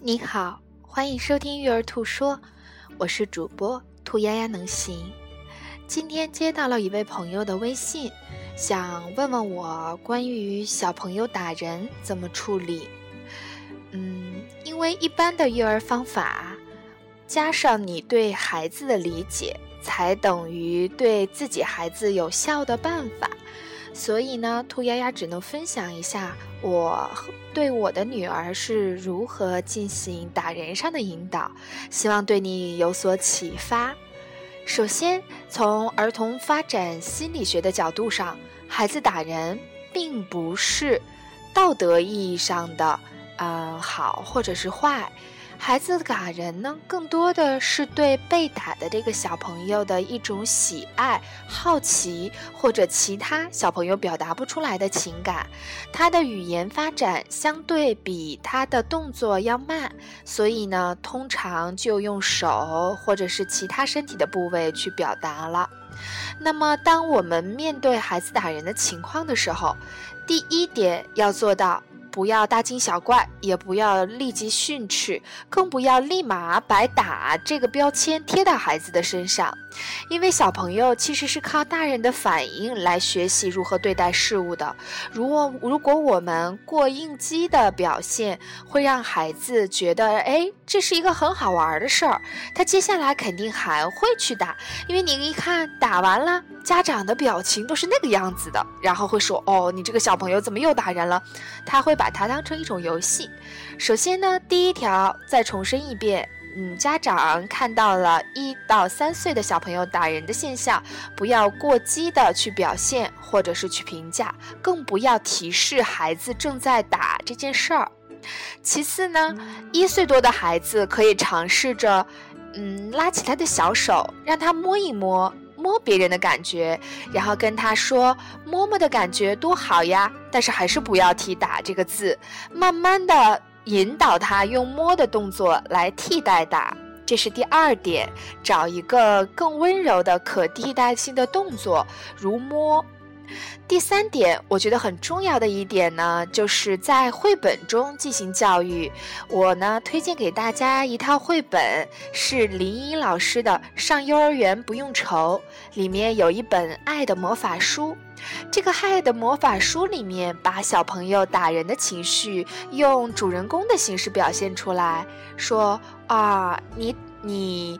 你好，欢迎收听育儿兔说，我是主播兔丫丫能行。今天接到了一位朋友的微信，想问问我关于小朋友打人怎么处理。嗯，因为一般的育儿方法，加上你对孩子的理解，才等于对自己孩子有效的办法。所以呢，兔丫丫只能分享一下我对我的女儿是如何进行打人上的引导，希望对你有所启发。首先，从儿童发展心理学的角度上，孩子打人并不是道德意义上的，嗯，好或者是坏。孩子打人呢，更多的是对被打的这个小朋友的一种喜爱、好奇，或者其他小朋友表达不出来的情感。他的语言发展相对比他的动作要慢，所以呢，通常就用手或者是其他身体的部位去表达了。那么，当我们面对孩子打人的情况的时候，第一点要做到。不要大惊小怪，也不要立即训斥，更不要立马把“打”这个标签贴到孩子的身上，因为小朋友其实是靠大人的反应来学习如何对待事物的。如果如果我们过应激的表现，会让孩子觉得，哎，这是一个很好玩的事儿，他接下来肯定还会去打，因为你一看打完了，家长的表情都是那个样子的，然后会说，哦，你这个小朋友怎么又打人了？他会把。它当成一种游戏。首先呢，第一条再重申一遍，嗯，家长看到了一到三岁的小朋友打人的现象，不要过激的去表现或者是去评价，更不要提示孩子正在打这件事儿。其次呢，一岁多的孩子可以尝试着，嗯，拉起他的小手，让他摸一摸。摸别人的感觉，然后跟他说摸摸的感觉多好呀，但是还是不要提打这个字，慢慢的引导他用摸的动作来替代打，这是第二点，找一个更温柔的可替代性的动作，如摸。第三点，我觉得很重要的一点呢，就是在绘本中进行教育。我呢推荐给大家一套绘本，是林依老师的《上幼儿园不用愁》，里面有一本《爱的魔法书》。这个《爱的魔法书》里面，把小朋友打人的情绪用主人公的形式表现出来，说啊，你你。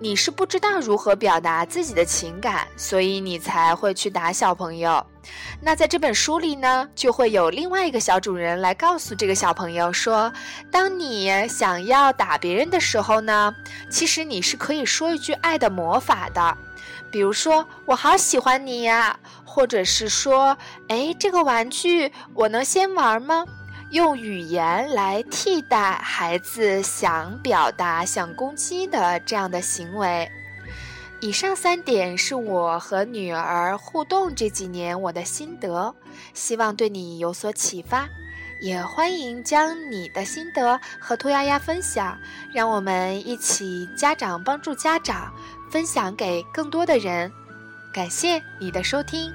你是不知道如何表达自己的情感，所以你才会去打小朋友。那在这本书里呢，就会有另外一个小主人来告诉这个小朋友说：当你想要打别人的时候呢，其实你是可以说一句爱的魔法的，比如说“我好喜欢你呀”，或者是说“哎，这个玩具我能先玩吗？”用语言来替代孩子想表达、想攻击的这样的行为。以上三点是我和女儿互动这几年我的心得，希望对你有所启发。也欢迎将你的心得和兔丫丫分享，让我们一起家长帮助家长，分享给更多的人。感谢你的收听。